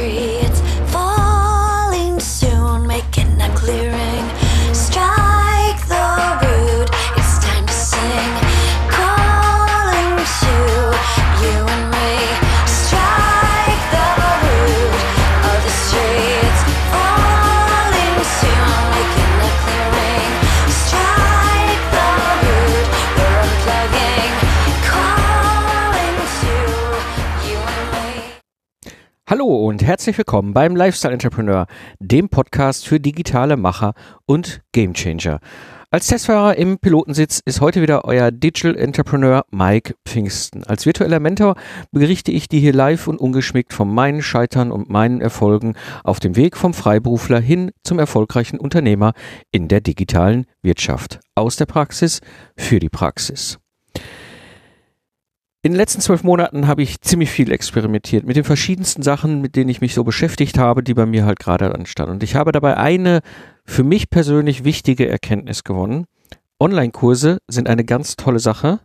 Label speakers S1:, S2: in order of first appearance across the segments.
S1: free. Und herzlich willkommen beim Lifestyle Entrepreneur, dem Podcast für digitale Macher und Gamechanger. Als Testfahrer im Pilotensitz ist heute wieder euer Digital Entrepreneur Mike Pfingsten. Als virtueller Mentor berichte ich dir hier live und ungeschmickt von meinen Scheitern und meinen Erfolgen auf dem Weg vom Freiberufler hin zum erfolgreichen Unternehmer in der digitalen Wirtschaft. Aus der Praxis für die Praxis. In den letzten zwölf Monaten habe ich ziemlich viel experimentiert mit den verschiedensten Sachen, mit denen ich mich so beschäftigt habe, die bei mir halt gerade anstanden. Und ich habe dabei eine für mich persönlich wichtige Erkenntnis gewonnen. Online-Kurse sind eine ganz tolle Sache,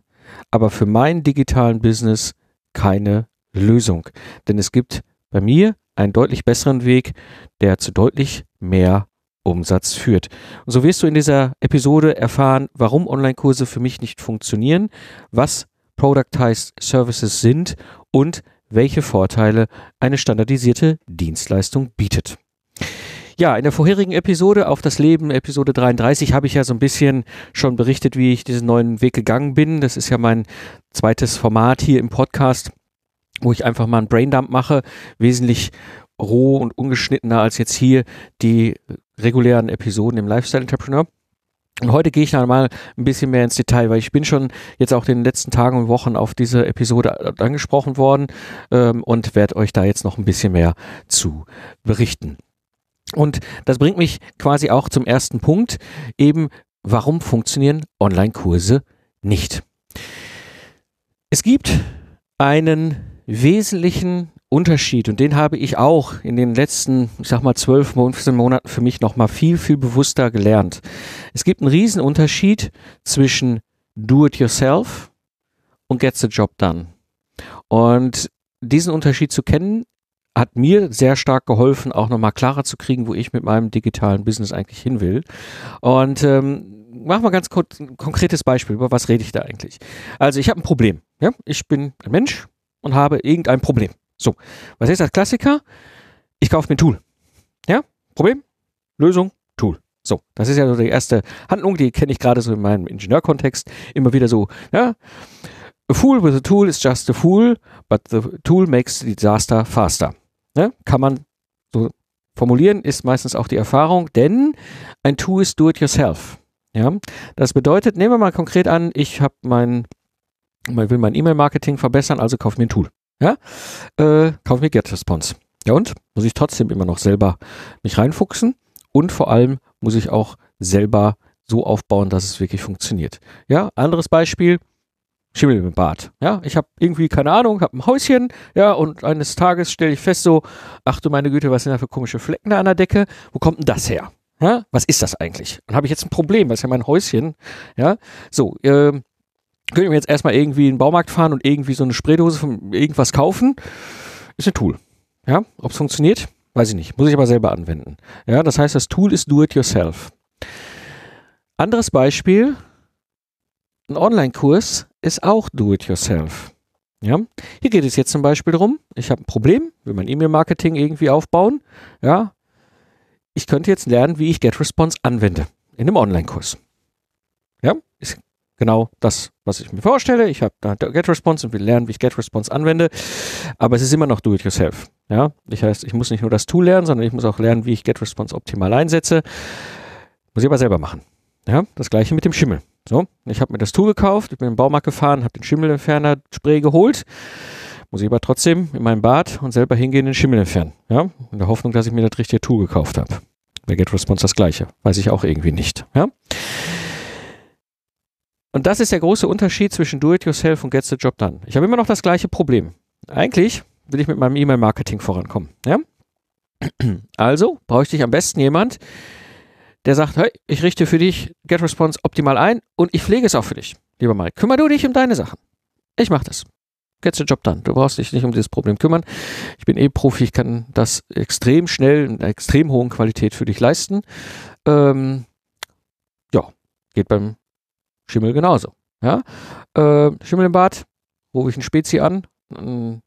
S1: aber für meinen digitalen Business keine Lösung. Denn es gibt bei mir einen deutlich besseren Weg, der zu deutlich mehr Umsatz führt. Und so wirst du in dieser Episode erfahren, warum Online-Kurse für mich nicht funktionieren, was Productized Services sind und welche Vorteile eine standardisierte Dienstleistung bietet. Ja, in der vorherigen Episode auf das Leben, Episode 33, habe ich ja so ein bisschen schon berichtet, wie ich diesen neuen Weg gegangen bin. Das ist ja mein zweites Format hier im Podcast, wo ich einfach mal einen Braindump mache, wesentlich roh und ungeschnittener als jetzt hier die regulären Episoden im Lifestyle Entrepreneur. Und heute gehe ich dann mal ein bisschen mehr ins Detail, weil ich bin schon jetzt auch in den letzten Tagen und Wochen auf diese Episode angesprochen worden ähm, und werde euch da jetzt noch ein bisschen mehr zu berichten. Und das bringt mich quasi auch zum ersten Punkt, eben warum funktionieren Online-Kurse nicht. Es gibt einen wesentlichen Unterschied und den habe ich auch in den letzten, ich sag mal, 12, 15 Monaten für mich nochmal viel, viel bewusster gelernt. Es gibt einen riesen Unterschied zwischen Do it yourself und Get the Job done. Und diesen Unterschied zu kennen, hat mir sehr stark geholfen, auch nochmal klarer zu kriegen, wo ich mit meinem digitalen Business eigentlich hin will. Und ähm, mach mal ganz kurz ein konkretes Beispiel, über was rede ich da eigentlich? Also ich habe ein Problem. Ja? Ich bin ein Mensch und habe irgendein Problem. So, was ist das Klassiker? Ich kaufe mir ein Tool. Ja? Problem, Lösung, Tool. So, das ist ja so die erste Handlung, die kenne ich gerade so in meinem Ingenieurkontext immer wieder so, ja? A fool with a tool is just a fool, but the tool makes the disaster faster. Ne? Kann man so formulieren, ist meistens auch die Erfahrung, denn ein Tool ist do it yourself. Ja? Das bedeutet, nehmen wir mal konkret an, ich habe mein, man will mein E-Mail-Marketing verbessern, also kaufe mir ein Tool. Ja? Äh, kaufe mir GetResponse. Ja und? Muss ich trotzdem immer noch selber mich reinfuchsen und vor allem muss ich auch selber so aufbauen, dass es wirklich funktioniert. Ja, anderes Beispiel, Schimmel im Bad. Ja, ich habe irgendwie keine Ahnung, habe ein Häuschen, ja, und eines Tages stelle ich fest so, ach du meine Güte, was sind da für komische Flecken da an der Decke? Wo kommt denn das her? Ja, was ist das eigentlich? Dann habe ich jetzt ein Problem, was ist ja mein Häuschen, ja. So, äh, können wir jetzt erstmal irgendwie in den Baumarkt fahren und irgendwie so eine Spraydose von irgendwas kaufen? Ist ein Tool. Ja, ob es funktioniert, weiß ich nicht. Muss ich aber selber anwenden. Ja, das heißt, das Tool ist do it yourself. Anderes Beispiel, ein Online-Kurs ist auch Do-it-yourself. Ja, hier geht es jetzt zum Beispiel darum, ich habe ein Problem, will mein E-Mail-Marketing irgendwie aufbauen. Ja, ich könnte jetzt lernen, wie ich GetResponse anwende in einem Online-Kurs. Genau das, was ich mir vorstelle. Ich habe da GetResponse und will lernen, wie ich GetResponse anwende. Aber es ist immer noch Do-it-yourself. Ja, das heißt, ich muss nicht nur das Tool lernen, sondern ich muss auch lernen, wie ich GetResponse optimal einsetze. Muss ich aber selber machen. Ja, das gleiche mit dem Schimmel. So, ich habe mir das Tool gekauft, bin in den Baumarkt gefahren, habe den Schimmelentferner Spray geholt. Muss ich aber trotzdem in meinem Bad und selber hingehen den Schimmel entfernen. Ja, in der Hoffnung, dass ich mir das richtige Tool gekauft habe. Bei GetResponse das gleiche. Weiß ich auch irgendwie nicht. Ja. Und das ist der große Unterschied zwischen Do-it-yourself und Get the Job Done. Ich habe immer noch das gleiche Problem. Eigentlich will ich mit meinem E-Mail-Marketing vorankommen. Ja? Also bräuchte ich am besten jemand, der sagt, hey, ich richte für dich GetResponse optimal ein und ich pflege es auch für dich. Lieber Mike, kümmer du dich um deine Sachen. Ich mache das. get the job done. Du brauchst dich nicht um dieses Problem kümmern. Ich bin eh Profi, ich kann das extrem schnell in einer extrem hohen Qualität für dich leisten. Ähm, ja, geht beim Schimmel genauso. Ja? Äh, Schimmel im Bad, rufe ich einen Spezi an, einen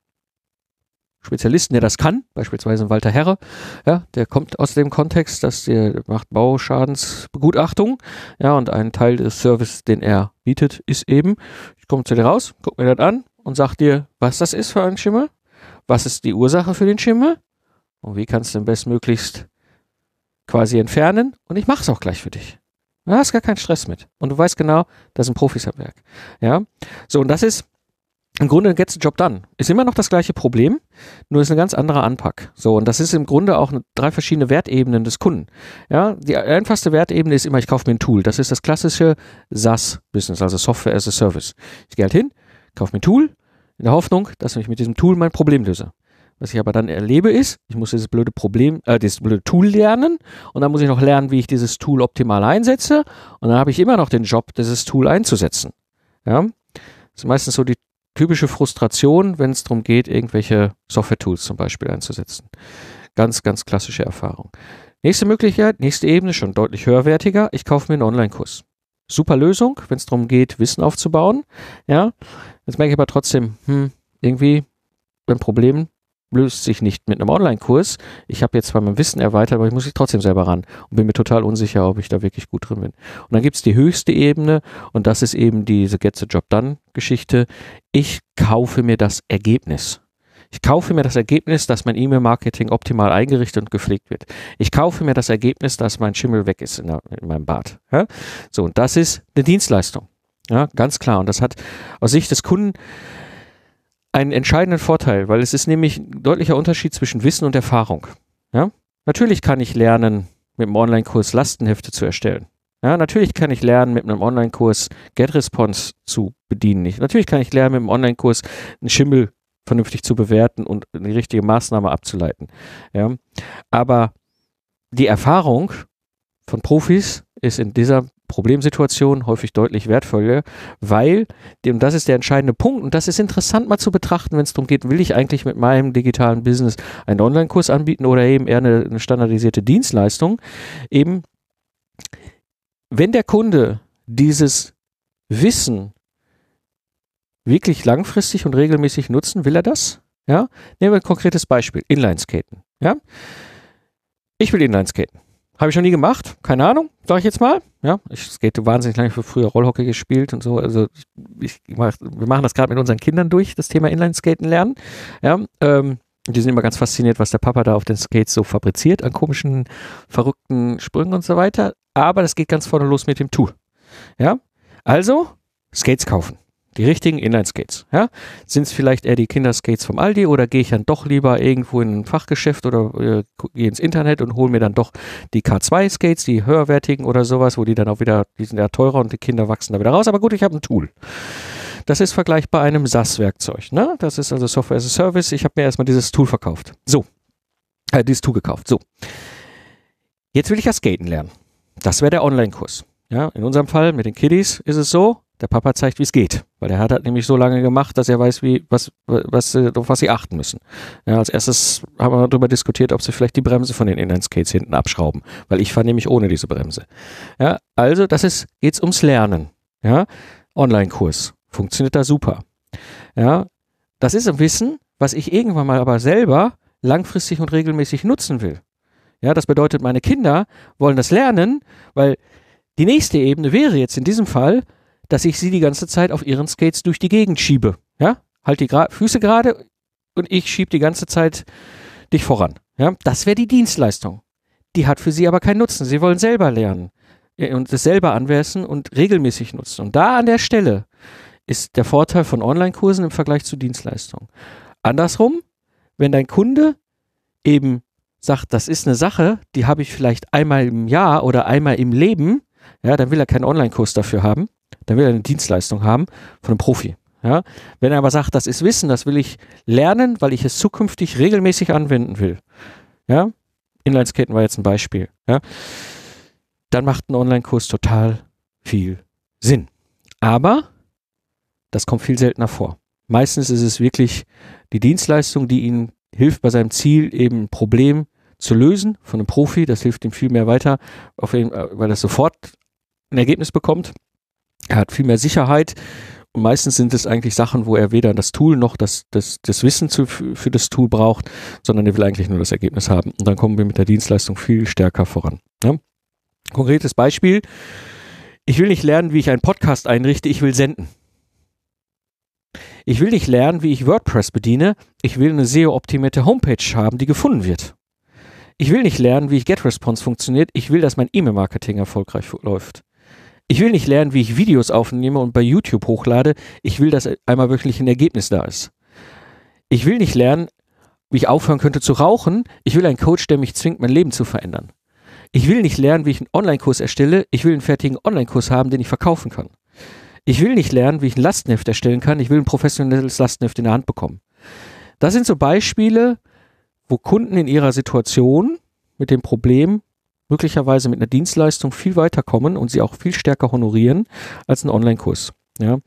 S1: Spezialisten, der das kann, beispielsweise Walter Herre, ja, der kommt aus dem Kontext, dass der macht Bauschadensbegutachtung, ja, und ein Teil des Service, den er bietet, ist eben, ich komme zu dir raus, guck mir das an und sag dir, was das ist für ein Schimmel, was ist die Ursache für den Schimmel und wie kannst du den bestmöglichst quasi entfernen und ich mache es auch gleich für dich. Du hast gar keinen Stress mit. Und du weißt genau, das sind Profis am Werk. Ja. So, und das ist im Grunde gets the job done. Ist immer noch das gleiche Problem, nur ist ein ganz anderer Anpack. So, und das ist im Grunde auch drei verschiedene Wertebenen des Kunden. Ja, die einfachste Wertebene ist immer, ich kaufe mir ein Tool. Das ist das klassische SaaS-Business, also Software as a Service. Ich gehe halt hin, kaufe mir ein Tool, in der Hoffnung, dass ich mit diesem Tool mein Problem löse. Was ich aber dann erlebe ist, ich muss dieses blöde Problem, äh, dieses blöde Tool lernen und dann muss ich noch lernen, wie ich dieses Tool optimal einsetze und dann habe ich immer noch den Job, dieses Tool einzusetzen. Ja, das ist meistens so die typische Frustration, wenn es darum geht, irgendwelche Software-Tools zum Beispiel einzusetzen. Ganz, ganz klassische Erfahrung. Nächste Möglichkeit, nächste Ebene, schon deutlich höherwertiger. Ich kaufe mir einen Online-Kurs. Super Lösung, wenn es darum geht, Wissen aufzubauen. Ja, jetzt merke ich aber trotzdem, hm, irgendwie ein Problem löst sich nicht mit einem Online-Kurs. Ich habe jetzt zwar mein Wissen erweitert, aber ich muss mich trotzdem selber ran und bin mir total unsicher, ob ich da wirklich gut drin bin. Und dann gibt es die höchste Ebene und das ist eben diese Get the Job Done Geschichte. Ich kaufe mir das Ergebnis. Ich kaufe mir das Ergebnis, dass mein E-Mail-Marketing optimal eingerichtet und gepflegt wird. Ich kaufe mir das Ergebnis, dass mein Schimmel weg ist in, der, in meinem Bad. Ja? So, und das ist eine Dienstleistung. Ja, ganz klar. Und das hat aus Sicht des Kunden einen entscheidenden Vorteil, weil es ist nämlich ein deutlicher Unterschied zwischen Wissen und Erfahrung. Ja? Natürlich kann ich lernen, mit einem Online-Kurs Lastenhefte zu erstellen. Ja, natürlich kann ich lernen, mit einem Online-Kurs GetResponse zu bedienen. Ich, natürlich kann ich lernen, mit einem Online-Kurs einen Schimmel vernünftig zu bewerten und die richtige Maßnahme abzuleiten. Ja, aber die Erfahrung von Profis ist in dieser Problemsituation häufig deutlich wertvoller, weil, und das ist der entscheidende Punkt, und das ist interessant mal zu betrachten, wenn es darum geht, will ich eigentlich mit meinem digitalen Business einen Online-Kurs anbieten oder eben eher eine, eine standardisierte Dienstleistung, eben, wenn der Kunde dieses Wissen wirklich langfristig und regelmäßig nutzen, will er das? Ja? Nehmen wir ein konkretes Beispiel, Inlineskaten. Ja? Ich will Inlineskaten. Habe ich noch nie gemacht, keine Ahnung, sage ich jetzt mal. Ja, ich skate wahnsinnig lange für früher Rollhockey gespielt und so. Also ich, ich mach, wir machen das gerade mit unseren Kindern durch, das Thema Inline-Skaten lernen. Ja, ähm, die sind immer ganz fasziniert, was der Papa da auf den Skates so fabriziert an komischen, verrückten Sprüngen und so weiter. Aber das geht ganz vorne los mit dem Tool. Ja, also Skates kaufen. Die richtigen Inline-Skates. Ja? Sind es vielleicht eher die Kinderskates vom Aldi oder gehe ich dann doch lieber irgendwo in ein Fachgeschäft oder äh, gehe ins Internet und hole mir dann doch die K2-Skates, die höherwertigen oder sowas, wo die dann auch wieder, die sind ja teurer und die Kinder wachsen da wieder raus. Aber gut, ich habe ein Tool. Das ist vergleichbar einem SAS-Werkzeug. Ne? Das ist also Software as a Service. Ich habe mir erstmal dieses Tool verkauft. So. Äh, dieses Tool gekauft. So. Jetzt will ich ja skaten lernen. Das wäre der Online-Kurs. Ja, in unserem Fall mit den Kiddies ist es so, der Papa zeigt, wie es geht, weil er hat das nämlich so lange gemacht, dass er weiß, wie was was auf was sie achten müssen. Ja, als erstes haben wir darüber diskutiert, ob sie vielleicht die Bremse von den Inline-Skates hinten abschrauben, weil ich fahre nämlich ohne diese Bremse. Ja, also das ist geht's ums Lernen. Ja, Online-Kurs funktioniert da super. Ja, das ist ein Wissen, was ich irgendwann mal aber selber langfristig und regelmäßig nutzen will. Ja, das bedeutet, meine Kinder wollen das lernen, weil die nächste Ebene wäre jetzt in diesem Fall, dass ich sie die ganze Zeit auf ihren Skates durch die Gegend schiebe. Ja, halt die Gra Füße gerade und ich schiebe die ganze Zeit dich voran. Ja, das wäre die Dienstleistung. Die hat für sie aber keinen Nutzen. Sie wollen selber lernen und es selber anwerfen und regelmäßig nutzen. Und da an der Stelle ist der Vorteil von Online-Kursen im Vergleich zu Dienstleistungen. Andersrum, wenn dein Kunde eben sagt, das ist eine Sache, die habe ich vielleicht einmal im Jahr oder einmal im Leben, ja, dann will er keinen Online-Kurs dafür haben dann will er eine Dienstleistung haben von einem Profi. Ja? Wenn er aber sagt, das ist Wissen, das will ich lernen, weil ich es zukünftig regelmäßig anwenden will. Ja? Inlineskaten war jetzt ein Beispiel. Ja? Dann macht ein Online-Kurs total viel Sinn. Aber das kommt viel seltener vor. Meistens ist es wirklich die Dienstleistung, die Ihnen hilft, bei seinem Ziel eben ein Problem zu lösen von einem Profi. Das hilft ihm viel mehr weiter, äh, weil er sofort ein Ergebnis bekommt. Er hat viel mehr Sicherheit. Und meistens sind es eigentlich Sachen, wo er weder das Tool noch das, das, das Wissen zu, für das Tool braucht, sondern er will eigentlich nur das Ergebnis haben. Und dann kommen wir mit der Dienstleistung viel stärker voran. Ja? Konkretes Beispiel. Ich will nicht lernen, wie ich einen Podcast einrichte, ich will senden. Ich will nicht lernen, wie ich WordPress bediene, ich will eine SEO-optimierte Homepage haben, die gefunden wird. Ich will nicht lernen, wie ich GetResponse funktioniert, ich will, dass mein E-Mail-Marketing erfolgreich läuft. Ich will nicht lernen, wie ich Videos aufnehme und bei YouTube hochlade, ich will, dass einmal wirklich ein Ergebnis da ist. Ich will nicht lernen, wie ich aufhören könnte zu rauchen, ich will einen Coach, der mich zwingt, mein Leben zu verändern. Ich will nicht lernen, wie ich einen Online-Kurs erstelle, ich will einen fertigen Online-Kurs haben, den ich verkaufen kann. Ich will nicht lernen, wie ich ein Lastenheft erstellen kann. Ich will ein professionelles Lastenheft in der Hand bekommen. Das sind so Beispiele, wo Kunden in ihrer Situation mit dem Problem möglicherweise mit einer Dienstleistung viel weiterkommen und sie auch viel stärker honorieren als ein Online-Kurs. Ja.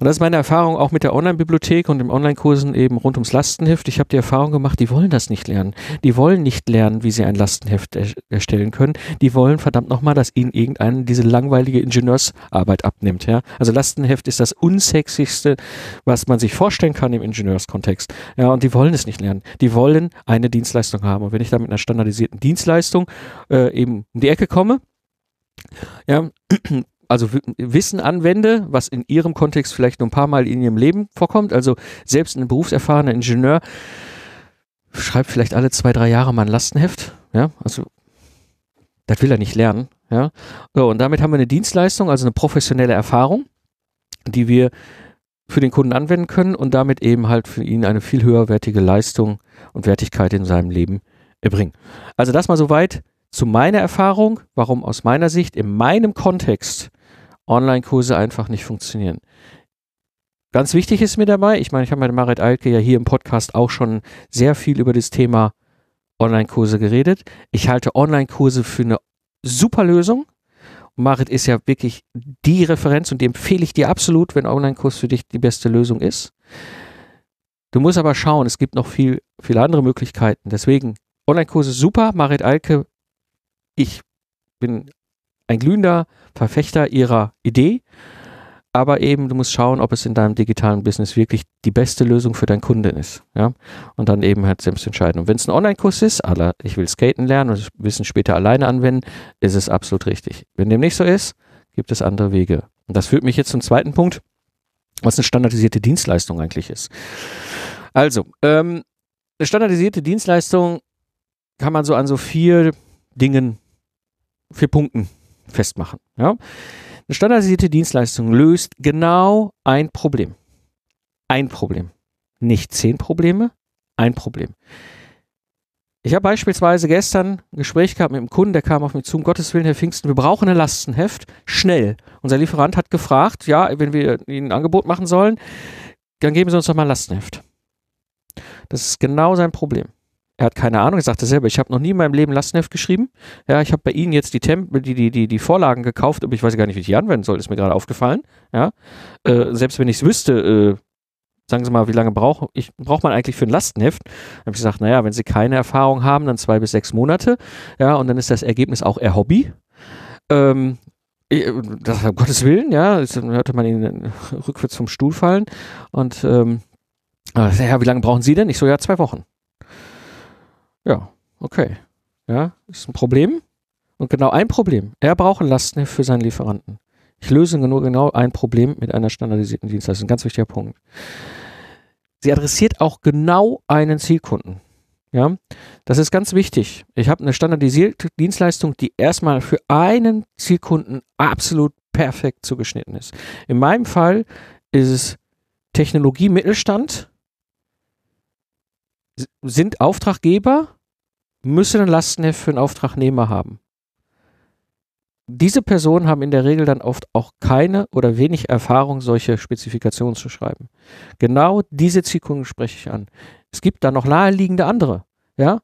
S1: Und das ist meine Erfahrung auch mit der Online-Bibliothek und den Online-Kursen eben rund ums Lastenheft. Ich habe die Erfahrung gemacht, die wollen das nicht lernen. Die wollen nicht lernen, wie sie ein Lastenheft er erstellen können. Die wollen verdammt nochmal, dass ihnen irgendeinen diese langweilige Ingenieursarbeit abnimmt. Ja? Also Lastenheft ist das unsexigste, was man sich vorstellen kann im Ingenieurskontext. Ja, und die wollen es nicht lernen. Die wollen eine Dienstleistung haben. Und wenn ich da mit einer standardisierten Dienstleistung äh, eben um die Ecke komme, ja, also Wissen anwende, was in ihrem Kontext vielleicht nur ein paar Mal in ihrem Leben vorkommt. Also selbst ein berufserfahrener Ingenieur schreibt vielleicht alle zwei, drei Jahre mal ein Lastenheft. Ja, also das will er nicht lernen. Ja, so, und damit haben wir eine Dienstleistung, also eine professionelle Erfahrung, die wir für den Kunden anwenden können und damit eben halt für ihn eine viel höherwertige Leistung und Wertigkeit in seinem Leben erbringen. Also das mal soweit zu meiner Erfahrung, warum aus meiner Sicht in meinem Kontext Online-Kurse einfach nicht funktionieren. Ganz wichtig ist mir dabei, ich meine, ich habe mit Marit Alke ja hier im Podcast auch schon sehr viel über das Thema Online-Kurse geredet. Ich halte Online-Kurse für eine super Lösung. Marit ist ja wirklich die Referenz und die empfehle ich dir absolut, wenn Online-Kurs für dich die beste Lösung ist. Du musst aber schauen, es gibt noch viel, viele andere Möglichkeiten. Deswegen Online-Kurse super. Marit Alke, ich bin ein glühender Verfechter ihrer Idee, aber eben du musst schauen, ob es in deinem digitalen Business wirklich die beste Lösung für deinen Kunden ist. Ja? Und dann eben halt selbst entscheiden. Und wenn es ein Online-Kurs ist, aller, ich will skaten lernen und Wissen später alleine anwenden, ist es absolut richtig. Wenn dem nicht so ist, gibt es andere Wege. Und das führt mich jetzt zum zweiten Punkt, was eine standardisierte Dienstleistung eigentlich ist. Also, ähm, eine standardisierte Dienstleistung kann man so an so vier Dingen, vier Punkten festmachen. Ja? Eine standardisierte Dienstleistung löst genau ein Problem. Ein Problem. Nicht zehn Probleme, ein Problem. Ich habe beispielsweise gestern ein Gespräch gehabt mit einem Kunden, der kam auf mich zu, um Gottes Willen, Herr Pfingsten, wir brauchen ein Lastenheft, schnell. Unser Lieferant hat gefragt, ja, wenn wir Ihnen ein Angebot machen sollen, dann geben Sie uns doch mal ein Lastenheft. Das ist genau sein Problem. Er hat keine Ahnung, er sagte selber, ich habe noch nie in meinem Leben Lastenheft geschrieben. Ja, ich habe bei Ihnen jetzt die, Temp die, die, die, die Vorlagen gekauft, aber ich weiß gar nicht, wie ich die anwenden soll, ist mir gerade aufgefallen. Ja, äh, selbst wenn ich es wüsste, äh, sagen Sie mal, wie lange braucht man eigentlich für ein Lastenheft? Dann habe ich gesagt, naja, wenn Sie keine Erfahrung haben, dann zwei bis sechs Monate. Ja, und dann ist das Ergebnis auch eher Hobby. Ähm, das, um Gottes Willen, ja, dann hörte man ihn rückwärts vom Stuhl fallen. Und ähm, ja, wie lange brauchen Sie denn? Ich so, ja, zwei Wochen. Ja, okay. Ja, ist ein Problem. Und genau ein Problem. Er braucht ein Lastenheft für seinen Lieferanten. Ich löse nur genau ein Problem mit einer standardisierten Dienstleistung. Ein ganz wichtiger Punkt. Sie adressiert auch genau einen Zielkunden. Ja, das ist ganz wichtig. Ich habe eine standardisierte Dienstleistung, die erstmal für einen Zielkunden absolut perfekt zugeschnitten ist. In meinem Fall ist es Technologie Mittelstand, sind Auftraggeber müssen ein Lastenheft für einen Auftragnehmer haben. Diese Personen haben in der Regel dann oft auch keine oder wenig Erfahrung, solche Spezifikationen zu schreiben. Genau diese Zielkunden spreche ich an. Es gibt da noch naheliegende andere. Ja,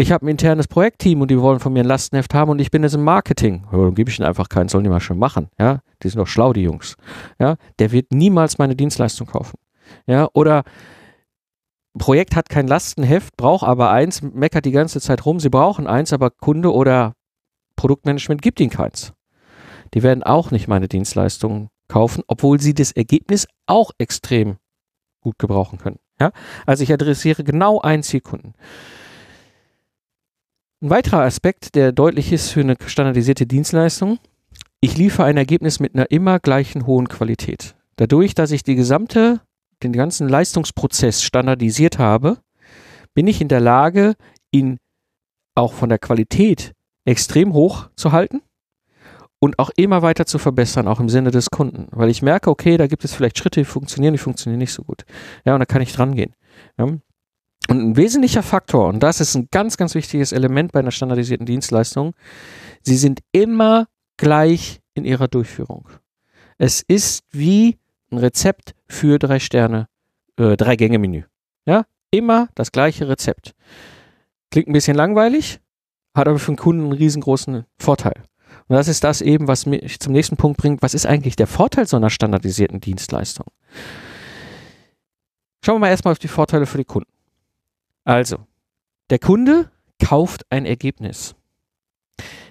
S1: ich habe ein internes Projektteam und die wollen von mir ein Lastenheft haben und ich bin jetzt im Marketing. Ja, dann gebe ich ihnen einfach keinen, sollen die mal schon machen. Ja, die sind doch schlau, die Jungs. Ja, der wird niemals meine Dienstleistung kaufen. Ja, oder Projekt hat kein Lastenheft, braucht aber eins, meckert die ganze Zeit rum, sie brauchen eins, aber Kunde oder Produktmanagement gibt ihnen keins. Die werden auch nicht meine Dienstleistungen kaufen, obwohl sie das Ergebnis auch extrem gut gebrauchen können. Ja? Also ich adressiere genau einen Zielkunden. Ein weiterer Aspekt, der deutlich ist für eine standardisierte Dienstleistung, ich liefere ein Ergebnis mit einer immer gleichen hohen Qualität. Dadurch, dass ich die gesamte, den ganzen Leistungsprozess standardisiert habe, bin ich in der Lage, ihn auch von der Qualität extrem hoch zu halten und auch immer weiter zu verbessern, auch im Sinne des Kunden. Weil ich merke, okay, da gibt es vielleicht Schritte, die funktionieren, die funktionieren nicht so gut. Ja, und da kann ich dran gehen. Ja. Und ein wesentlicher Faktor, und das ist ein ganz, ganz wichtiges Element bei einer standardisierten Dienstleistung, sie sind immer gleich in ihrer Durchführung. Es ist wie ein Rezept für drei Sterne, äh, drei Gänge Menü. Ja, immer das gleiche Rezept. Klingt ein bisschen langweilig, hat aber für den Kunden einen riesengroßen Vorteil. Und das ist das eben, was mich zum nächsten Punkt bringt. Was ist eigentlich der Vorteil so einer standardisierten Dienstleistung? Schauen wir mal erstmal auf die Vorteile für die Kunden. Also, der Kunde kauft ein Ergebnis.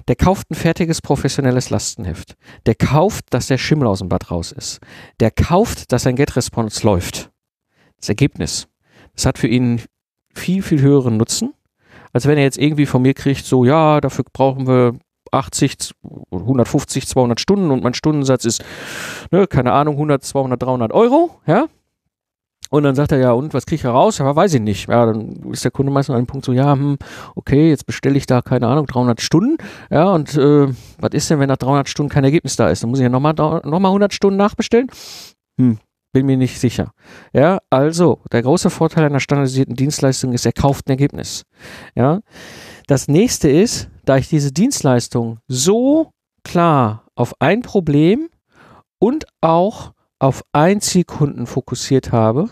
S1: Der kauft ein fertiges professionelles Lastenheft. Der kauft, dass der Schimmel aus dem Bad raus ist. Der kauft, dass sein Get-Response läuft. Das Ergebnis. Das hat für ihn viel, viel höheren Nutzen, als wenn er jetzt irgendwie von mir kriegt, so, ja, dafür brauchen wir 80, 150, 200 Stunden und mein Stundensatz ist, ne, keine Ahnung, 100, 200, 300 Euro, ja. Und dann sagt er, ja, und was kriege ich raus? Ja, weiß ich nicht. Ja, dann ist der Kunde meistens an einem Punkt so, ja, hm, okay, jetzt bestelle ich da, keine Ahnung, 300 Stunden. Ja, und äh, was ist denn, wenn nach 300 Stunden kein Ergebnis da ist? Dann muss ich ja nochmal noch mal 100 Stunden nachbestellen? Hm, bin mir nicht sicher. Ja, also, der große Vorteil einer standardisierten Dienstleistung ist, er kauft ein Ergebnis. Ja, das nächste ist, da ich diese Dienstleistung so klar auf ein Problem und auch auf ein Zielkunden fokussiert habe,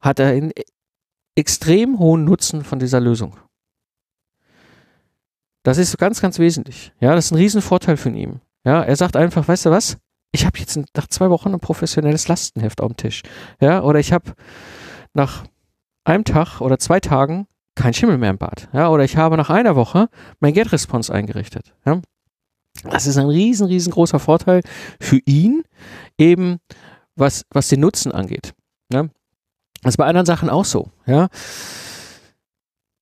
S1: hat er einen extrem hohen Nutzen von dieser Lösung. Das ist ganz, ganz wesentlich. Ja, das ist ein Riesenvorteil von ihm. Ja, er sagt einfach, weißt du was? Ich habe jetzt nach zwei Wochen ein professionelles Lastenheft auf dem Tisch. Ja, oder ich habe nach einem Tag oder zwei Tagen kein Schimmel mehr im Bad. Ja, oder ich habe nach einer Woche mein Get-Response eingerichtet. Ja. Das ist ein riesen, riesengroßer Vorteil für ihn, eben was, was den Nutzen angeht. Ja. Das ist bei anderen Sachen auch so. Ja.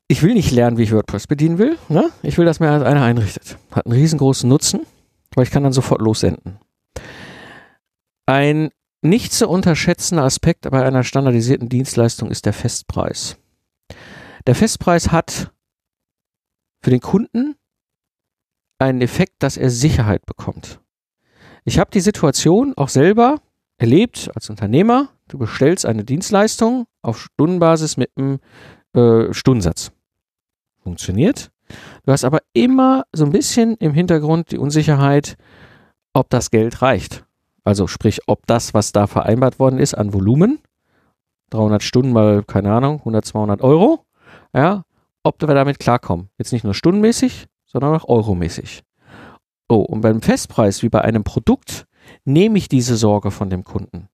S1: Ich will nicht lernen, wie ich WordPress bedienen will. Ne? Ich will, dass mir einer einrichtet. Hat einen riesengroßen Nutzen, weil ich kann dann sofort lossenden. Ein nicht zu unterschätzender Aspekt bei einer standardisierten Dienstleistung ist der Festpreis. Der Festpreis hat für den Kunden einen Effekt, dass er Sicherheit bekommt. Ich habe die Situation auch selber erlebt als Unternehmer. Du bestellst eine Dienstleistung auf Stundenbasis mit einem äh, Stundensatz. Funktioniert. Du hast aber immer so ein bisschen im Hintergrund die Unsicherheit, ob das Geld reicht. Also sprich, ob das, was da vereinbart worden ist an Volumen, 300 Stunden mal, keine Ahnung, 100, 200 Euro, ja, ob wir damit klarkommen. Jetzt nicht nur stundenmäßig, sondern auch euromäßig. Oh, und beim Festpreis, wie bei einem Produkt, nehme ich diese Sorge von dem Kunden.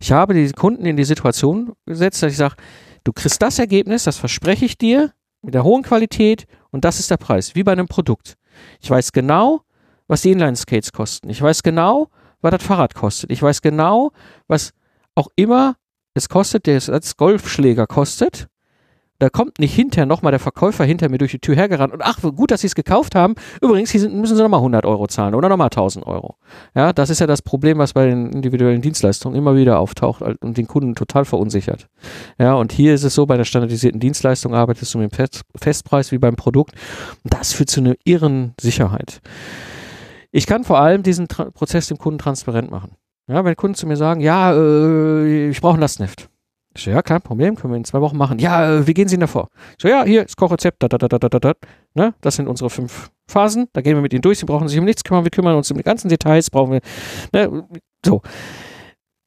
S1: Ich habe die Kunden in die Situation gesetzt, dass ich sage, du kriegst das Ergebnis, das verspreche ich dir, mit der hohen Qualität und das ist der Preis, wie bei einem Produkt. Ich weiß genau, was die Inline-Skates kosten. Ich weiß genau, was das Fahrrad kostet. Ich weiß genau, was auch immer es kostet, der es als Golfschläger kostet. Da kommt nicht hinterher nochmal der Verkäufer hinter mir durch die Tür hergerannt und ach, gut, dass sie es gekauft haben. Übrigens, hier sind, müssen sie nochmal 100 Euro zahlen oder nochmal 1000 Euro. Ja, das ist ja das Problem, was bei den individuellen Dienstleistungen immer wieder auftaucht und den Kunden total verunsichert. Ja, und hier ist es so, bei der standardisierten Dienstleistung arbeitest du mit dem Festpreis wie beim Produkt. Und das führt zu einer irren Sicherheit. Ich kann vor allem diesen Tra Prozess dem Kunden transparent machen. Ja, wenn Kunden zu mir sagen, ja, äh, ich brauche ein Lastneft ich so, ja, kein Problem, können wir in zwei Wochen machen. Ja, äh, wie gehen Sie denn davor? Ich so, ja, hier ist Kochrezept, da, da, da, da, da, da, ne? Das sind unsere fünf Phasen, da gehen wir mit Ihnen durch, Sie brauchen sich um nichts kümmern, wir kümmern uns um die ganzen Details, brauchen wir, ne? So.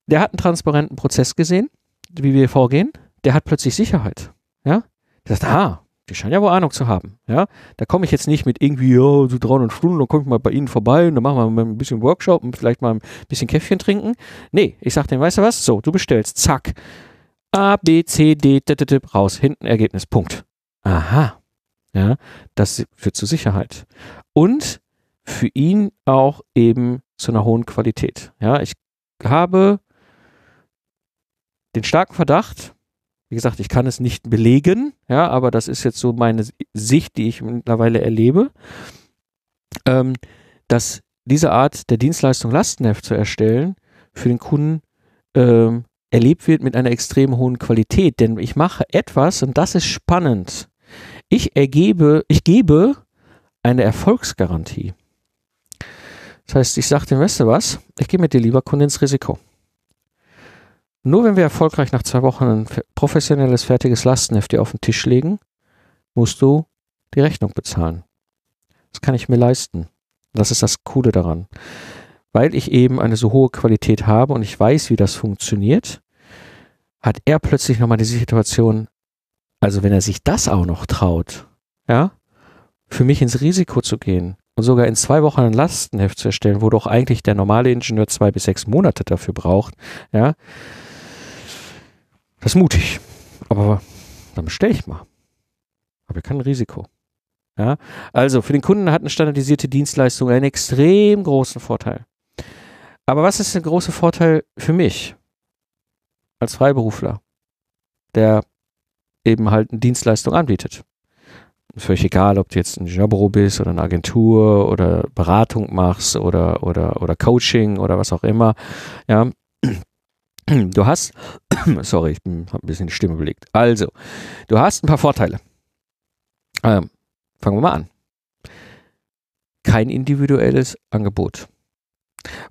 S1: Der hat einen transparenten Prozess gesehen, wie wir vorgehen, der hat plötzlich Sicherheit, ja? Der sagt, ah, Die scheinen ja wohl Ahnung zu haben. Ja, da komme ich jetzt nicht mit irgendwie, ja, so 300 Stunden, dann komme ich mal bei Ihnen vorbei und dann machen wir mal ein bisschen Workshop und vielleicht mal ein bisschen Käffchen trinken. Nee, ich sage denen, weißt du was? So, du bestellst, zack. A, B, C, D, d, d, d, raus, hinten Ergebnis, Punkt. Aha. Ja, das führt zu Sicherheit. Und für ihn auch eben zu einer hohen Qualität. Ja, ich habe den starken Verdacht, wie gesagt, ich kann es nicht belegen, ja, aber das ist jetzt so meine Sicht, die ich mittlerweile erlebe, ähm, dass diese Art der Dienstleistung Lastenheft zu erstellen für den Kunden ähm, erlebt wird mit einer extrem hohen Qualität. Denn ich mache etwas, und das ist spannend. Ich ergebe, ich gebe eine Erfolgsgarantie. Das heißt, ich sage dem, weißt du was, ich gehe mit dir lieber Kunde ins Risiko. Nur wenn wir erfolgreich nach zwei Wochen ein professionelles, fertiges Lastenheft dir auf den Tisch legen, musst du die Rechnung bezahlen. Das kann ich mir leisten. Das ist das Coole daran. Weil ich eben eine so hohe Qualität habe und ich weiß, wie das funktioniert, hat er plötzlich nochmal die Situation, also wenn er sich das auch noch traut, ja, für mich ins Risiko zu gehen, und sogar in zwei Wochen ein Lastenheft zu erstellen, wo doch eigentlich der normale Ingenieur zwei bis sechs Monate dafür braucht, ja, das ist mutig. Aber dann bestelle ich mal. Aber kein Risiko. Ja, also für den Kunden hat eine standardisierte Dienstleistung einen extrem großen Vorteil. Aber was ist der große Vorteil für mich als Freiberufler, der eben halt eine Dienstleistung anbietet? völlig egal, ob du jetzt ein Ingenieurbüro bist oder eine Agentur oder Beratung machst oder, oder, oder Coaching oder was auch immer. Ja, du hast, sorry, ich habe ein bisschen die Stimme belegt. Also, du hast ein paar Vorteile. Ähm, fangen wir mal an. Kein individuelles Angebot.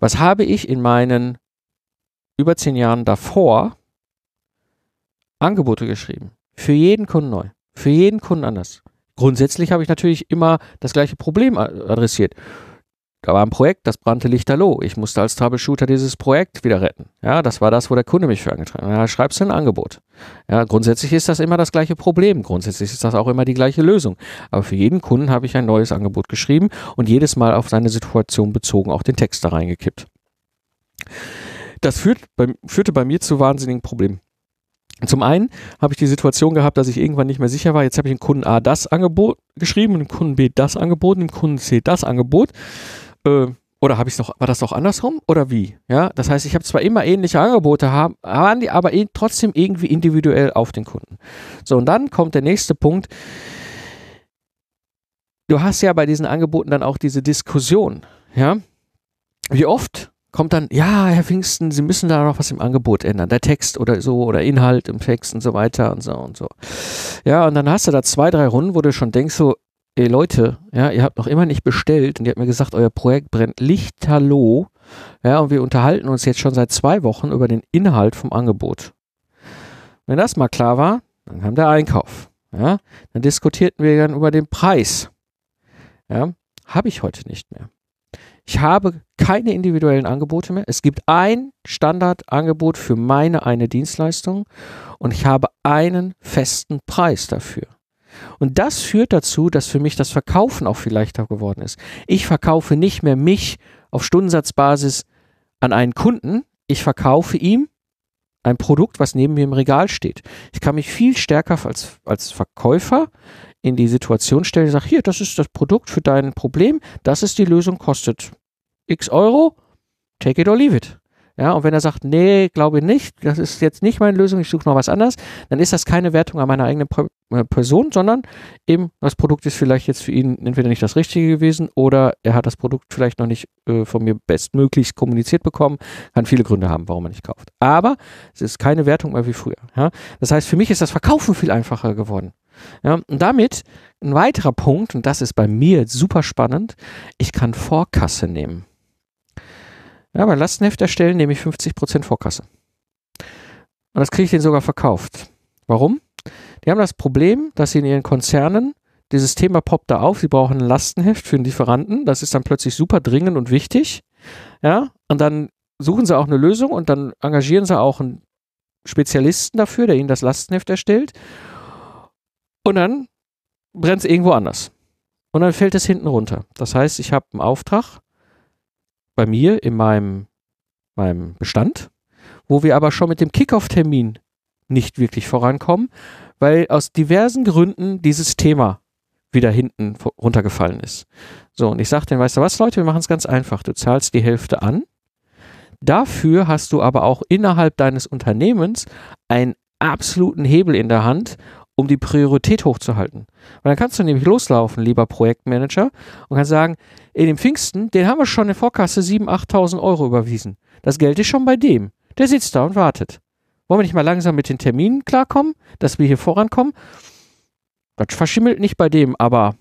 S1: Was habe ich in meinen über zehn Jahren davor Angebote geschrieben? Für jeden Kunden neu. Für jeden Kunden anders. Grundsätzlich habe ich natürlich immer das gleiche Problem adressiert. Da war ein Projekt, das brannte lichterloh. Ich musste als Troubleshooter dieses Projekt wieder retten. Ja, das war das, wo der Kunde mich für angetragen hat. Ja, schreibst du ein Angebot. Ja, grundsätzlich ist das immer das gleiche Problem. Grundsätzlich ist das auch immer die gleiche Lösung. Aber für jeden Kunden habe ich ein neues Angebot geschrieben und jedes Mal auf seine Situation bezogen auch den Text da reingekippt. Das führt bei, führte bei mir zu wahnsinnigen Problemen. Zum einen habe ich die Situation gehabt, dass ich irgendwann nicht mehr sicher war. Jetzt habe ich dem Kunden A das Angebot geschrieben dem Kunden B das Angebot dem Kunden C das Angebot. Äh, oder habe ich noch, war das doch andersrum? Oder wie? Ja, das heißt, ich habe zwar immer ähnliche Angebote, haben, waren die aber eh trotzdem irgendwie individuell auf den Kunden. So, und dann kommt der nächste Punkt. Du hast ja bei diesen Angeboten dann auch diese Diskussion. Ja, wie oft kommt dann, ja, Herr Pfingsten, Sie müssen da noch was im Angebot ändern, der Text oder so oder Inhalt im Text und so weiter und so und so. Ja, und dann hast du da zwei, drei Runden, wo du schon denkst so, ey Leute, ja, ihr habt noch immer nicht bestellt und ihr habt mir gesagt, euer Projekt brennt lichterloh, ja, und wir unterhalten uns jetzt schon seit zwei Wochen über den Inhalt vom Angebot. Wenn das mal klar war, dann kam der Einkauf, ja, dann diskutierten wir dann über den Preis, ja, habe ich heute nicht mehr. Ich habe keine individuellen Angebote mehr. Es gibt ein Standardangebot für meine eine Dienstleistung und ich habe einen festen Preis dafür. Und das führt dazu, dass für mich das Verkaufen auch viel leichter geworden ist. Ich verkaufe nicht mehr mich auf Stundensatzbasis an einen Kunden. Ich verkaufe ihm ein Produkt, was neben mir im Regal steht. Ich kann mich viel stärker als, als Verkäufer in die Situation stellen, sage, hier, das ist das Produkt für dein Problem, das ist die Lösung, kostet x Euro, take it or leave it. Ja, und wenn er sagt, nee, glaube nicht, das ist jetzt nicht meine Lösung, ich suche noch was anderes, dann ist das keine Wertung an meiner eigenen äh, Person, sondern eben das Produkt ist vielleicht jetzt für ihn entweder nicht das Richtige gewesen oder er hat das Produkt vielleicht noch nicht äh, von mir bestmöglichst kommuniziert bekommen. Kann viele Gründe haben, warum er nicht kauft. Aber es ist keine Wertung mehr wie früher. Ja? Das heißt, für mich ist das Verkaufen viel einfacher geworden. Ja, und damit ein weiterer Punkt, und das ist bei mir super spannend, ich kann Vorkasse nehmen. Ja, bei Lastenheft erstellen nehme ich 50% Vorkasse. Und das kriege ich denen sogar verkauft. Warum? Die haben das Problem, dass sie in ihren Konzernen dieses Thema poppt da auf, sie brauchen ein Lastenheft für einen Lieferanten, das ist dann plötzlich super dringend und wichtig. Ja, und dann suchen sie auch eine Lösung und dann engagieren sie auch einen Spezialisten dafür, der ihnen das Lastenheft erstellt. Und dann brennt es irgendwo anders. Und dann fällt es hinten runter. Das heißt, ich habe einen Auftrag bei mir in meinem, meinem Bestand, wo wir aber schon mit dem Kickoff-Termin nicht wirklich vorankommen, weil aus diversen Gründen dieses Thema wieder hinten runtergefallen ist. So, und ich sage denen, weißt du was, Leute, wir machen es ganz einfach. Du zahlst die Hälfte an. Dafür hast du aber auch innerhalb deines Unternehmens einen absoluten Hebel in der Hand, um die Priorität hochzuhalten. Weil dann kannst du nämlich loslaufen, lieber Projektmanager, und kannst sagen, in dem Pfingsten, den haben wir schon in Vorkasse 7.000, 8.000 Euro überwiesen. Das Geld ist schon bei dem. Der sitzt da und wartet. Wollen wir nicht mal langsam mit den Terminen klarkommen, dass wir hier vorankommen? Das verschimmelt nicht bei dem, aber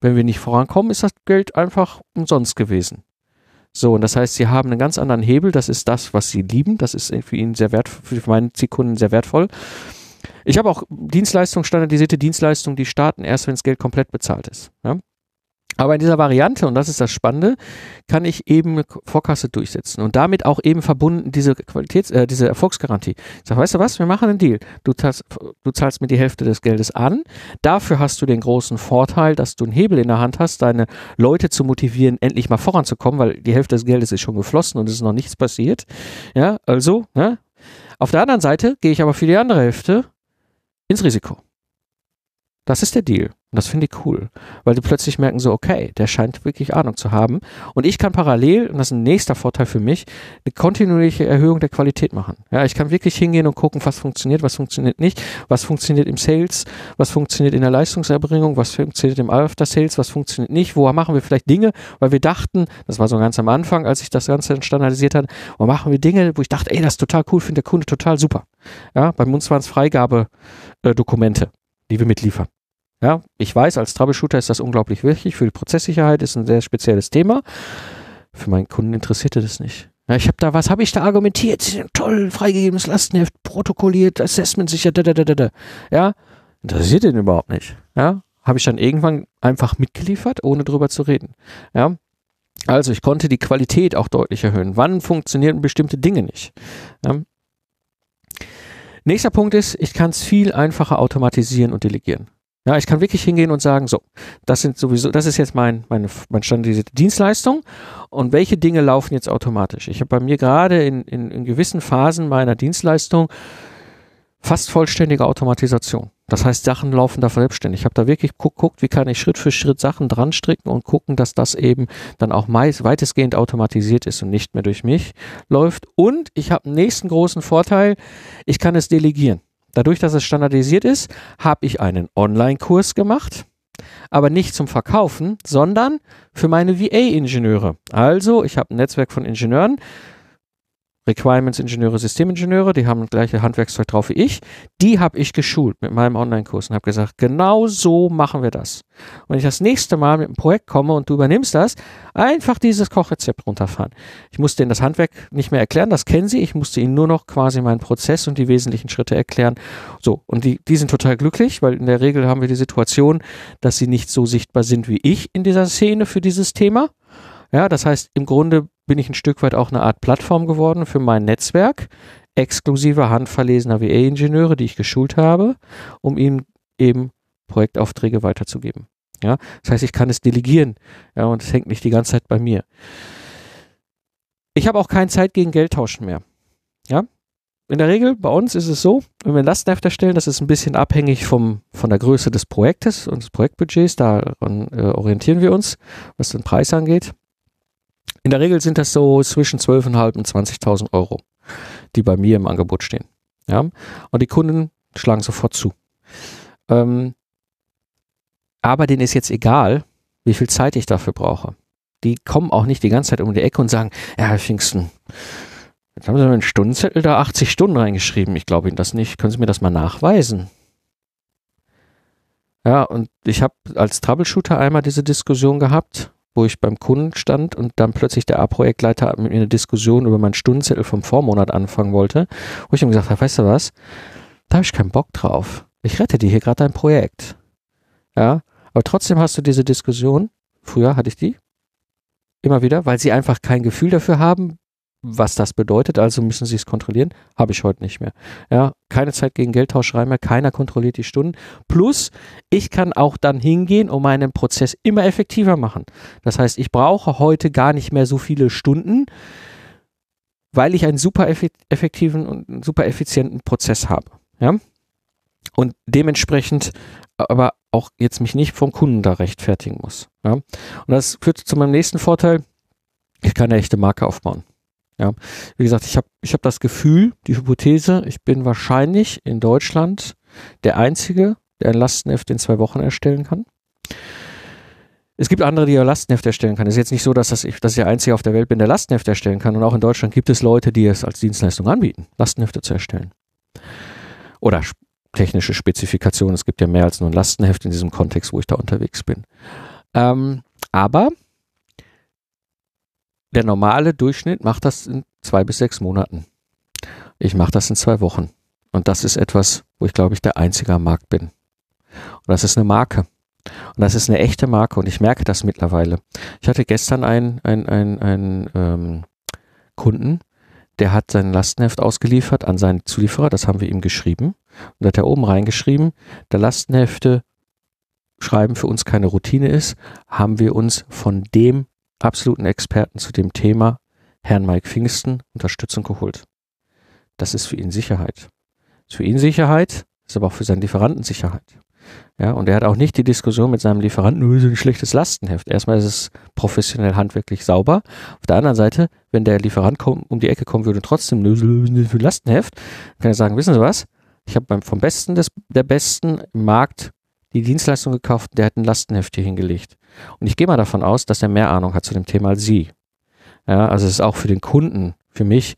S1: wenn wir nicht vorankommen, ist das Geld einfach umsonst gewesen. So, und das heißt, sie haben einen ganz anderen Hebel. Das ist das, was sie lieben. Das ist für ihn sehr wertvoll, für meine Zielkunden sehr wertvoll. Ich habe auch Dienstleistungen, standardisierte Dienstleistungen, die starten erst, wenn das Geld komplett bezahlt ist. Ja? Aber in dieser Variante, und das ist das Spannende, kann ich eben eine Vorkasse durchsetzen und damit auch eben verbunden diese Qualitäts-, äh, diese Erfolgsgarantie. Ich sage, weißt du was, wir machen einen Deal. Du zahlst, du zahlst mir die Hälfte des Geldes an. Dafür hast du den großen Vorteil, dass du einen Hebel in der Hand hast, deine Leute zu motivieren, endlich mal voranzukommen, weil die Hälfte des Geldes ist schon geflossen und es ist noch nichts passiert. Ja, also, ne? Auf der anderen Seite gehe ich aber für die andere Hälfte ins Risiko. Das ist der Deal. Und das finde ich cool, weil die plötzlich merken so, okay, der scheint wirklich Ahnung zu haben. Und ich kann parallel, und das ist ein nächster Vorteil für mich, eine kontinuierliche Erhöhung der Qualität machen. Ja, ich kann wirklich hingehen und gucken, was funktioniert, was funktioniert nicht, was funktioniert im Sales, was funktioniert in der Leistungserbringung, was funktioniert im After Sales, was funktioniert nicht, wo machen wir vielleicht Dinge, weil wir dachten, das war so ganz am Anfang, als ich das Ganze standardisiert hatte, wo machen wir Dinge, wo ich dachte, ey, das ist total cool, findet der Kunde total super. Ja, bei uns waren es Freigabedokumente, die wir mitliefern. Ja, ich weiß, als Troubleshooter ist das unglaublich wichtig. Für die Prozesssicherheit ist ein sehr spezielles Thema. Für meinen Kunden interessierte das nicht. Ja, ich habe da, was habe ich da argumentiert? Toll, freigegebenes Lastenheft, protokolliert, Assessment sicher, da, da, da, da. Ja, interessiert den überhaupt nicht. Ja, habe ich dann irgendwann einfach mitgeliefert, ohne drüber zu reden. Ja, also ich konnte die Qualität auch deutlich erhöhen. Wann funktionieren bestimmte Dinge nicht? Ja. Nächster Punkt ist, ich kann es viel einfacher automatisieren und delegieren. Ja, ich kann wirklich hingehen und sagen, so, das sind sowieso, das ist jetzt mein, meine, mein standardisierte Dienstleistung und welche Dinge laufen jetzt automatisch? Ich habe bei mir gerade in, in, in gewissen Phasen meiner Dienstleistung fast vollständige Automatisation. Das heißt, Sachen laufen da selbstständig. Ich habe da wirklich geguckt, wie kann ich Schritt für Schritt Sachen dran stricken und gucken, dass das eben dann auch meist, weitestgehend automatisiert ist und nicht mehr durch mich läuft. Und ich habe einen nächsten großen Vorteil, ich kann es delegieren. Dadurch, dass es standardisiert ist, habe ich einen Online-Kurs gemacht, aber nicht zum Verkaufen, sondern für meine VA-Ingenieure. Also, ich habe ein Netzwerk von Ingenieuren, Requirements-Ingenieure, Systemingenieure, die haben das gleiche Handwerkszeug drauf wie ich. Die habe ich geschult mit meinem Online-Kurs und habe gesagt, genau so machen wir das. Und wenn ich das nächste Mal mit einem Projekt komme und du übernimmst das, einfach dieses Kochrezept runterfahren. Ich musste ihnen das Handwerk nicht mehr erklären, das kennen sie. Ich musste ihnen nur noch quasi meinen Prozess und die wesentlichen Schritte erklären. So, und die, die sind total glücklich, weil in der Regel haben wir die Situation, dass sie nicht so sichtbar sind wie ich in dieser Szene für dieses Thema. Ja, das heißt, im Grunde bin ich ein Stück weit auch eine Art Plattform geworden für mein Netzwerk, exklusiver handverlesener WA-Ingenieure, die ich geschult habe, um ihnen eben Projektaufträge weiterzugeben. Ja, das heißt, ich kann es delegieren. Ja, und es hängt nicht die ganze Zeit bei mir. Ich habe auch keine Zeit gegen Geld tauschen mehr. Ja, in der Regel bei uns ist es so, wenn wir Lastenheft erstellen, das ist ein bisschen abhängig vom, von der Größe des Projektes und des Projektbudgets. Daran äh, orientieren wir uns, was den Preis angeht. In der Regel sind das so zwischen 12.500 und 20.000 Euro, die bei mir im Angebot stehen. Ja? Und die Kunden schlagen sofort zu. Ähm, aber denen ist jetzt egal, wie viel Zeit ich dafür brauche. Die kommen auch nicht die ganze Zeit um die Ecke und sagen, ja, Herr Pfingsten, jetzt haben Sie mir einen Stundenzettel da 80 Stunden reingeschrieben. Ich glaube Ihnen das nicht. Können Sie mir das mal nachweisen? Ja, und ich habe als Troubleshooter einmal diese Diskussion gehabt wo ich beim Kunden stand und dann plötzlich der A-Projektleiter mit mir eine Diskussion über meinen Stundenzettel vom Vormonat anfangen wollte, wo ich ihm gesagt habe, weißt du was, da habe ich keinen Bock drauf. Ich rette dir hier gerade dein Projekt. Ja, aber trotzdem hast du diese Diskussion, früher hatte ich die, immer wieder, weil sie einfach kein Gefühl dafür haben, was das bedeutet, also müssen Sie es kontrollieren. Habe ich heute nicht mehr. Ja, keine Zeit gegen Geldtauschrei mehr, keiner kontrolliert die Stunden. Plus, ich kann auch dann hingehen und meinen Prozess immer effektiver machen. Das heißt, ich brauche heute gar nicht mehr so viele Stunden, weil ich einen super effektiven und super effizienten Prozess habe. Ja? Und dementsprechend aber auch jetzt mich nicht vom Kunden da rechtfertigen muss. Ja? Und das führt zu meinem nächsten Vorteil. Ich kann eine echte Marke aufbauen. Ja, wie gesagt, ich habe ich hab das Gefühl, die Hypothese, ich bin wahrscheinlich in Deutschland der Einzige, der ein Lastenheft in zwei Wochen erstellen kann. Es gibt andere, die ja Lastenheft erstellen kann. Es ist jetzt nicht so, dass, das ich, dass ich der Einzige auf der Welt bin, der Lastenheft erstellen kann. Und auch in Deutschland gibt es Leute, die es als Dienstleistung anbieten, Lastenhefte zu erstellen. Oder technische Spezifikationen. Es gibt ja mehr als nur ein Lastenheft in diesem Kontext, wo ich da unterwegs bin. Ähm, aber der normale Durchschnitt macht das in zwei bis sechs Monaten. Ich mache das in zwei Wochen. Und das ist etwas, wo ich glaube ich der einzige am Markt bin. Und das ist eine Marke. Und das ist eine echte Marke und ich merke das mittlerweile. Ich hatte gestern einen, einen, einen, einen ähm, Kunden, der hat sein Lastenheft ausgeliefert an seinen Zulieferer, das haben wir ihm geschrieben. Und hat er oben reingeschrieben, der Lastenhefte schreiben für uns keine Routine ist, haben wir uns von dem absoluten Experten zu dem Thema, Herrn Mike Pfingsten, Unterstützung geholt. Das ist für ihn Sicherheit. Ist für ihn Sicherheit, ist aber auch für seinen Lieferanten Sicherheit. Ja, und er hat auch nicht die Diskussion mit seinem Lieferanten, nur so ein schlechtes Lastenheft. Erstmal ist es professionell handwerklich sauber. Auf der anderen Seite, wenn der Lieferant komm, um die Ecke kommen würde und trotzdem nur so ein Lastenheft, kann er sagen, wissen Sie was? Ich habe vom Besten des, der Besten im Markt die Dienstleistung gekauft, der hat ein Lastenheft hier hingelegt. Und ich gehe mal davon aus, dass er mehr Ahnung hat zu dem Thema als Sie. Ja, also es ist auch für den Kunden, für mich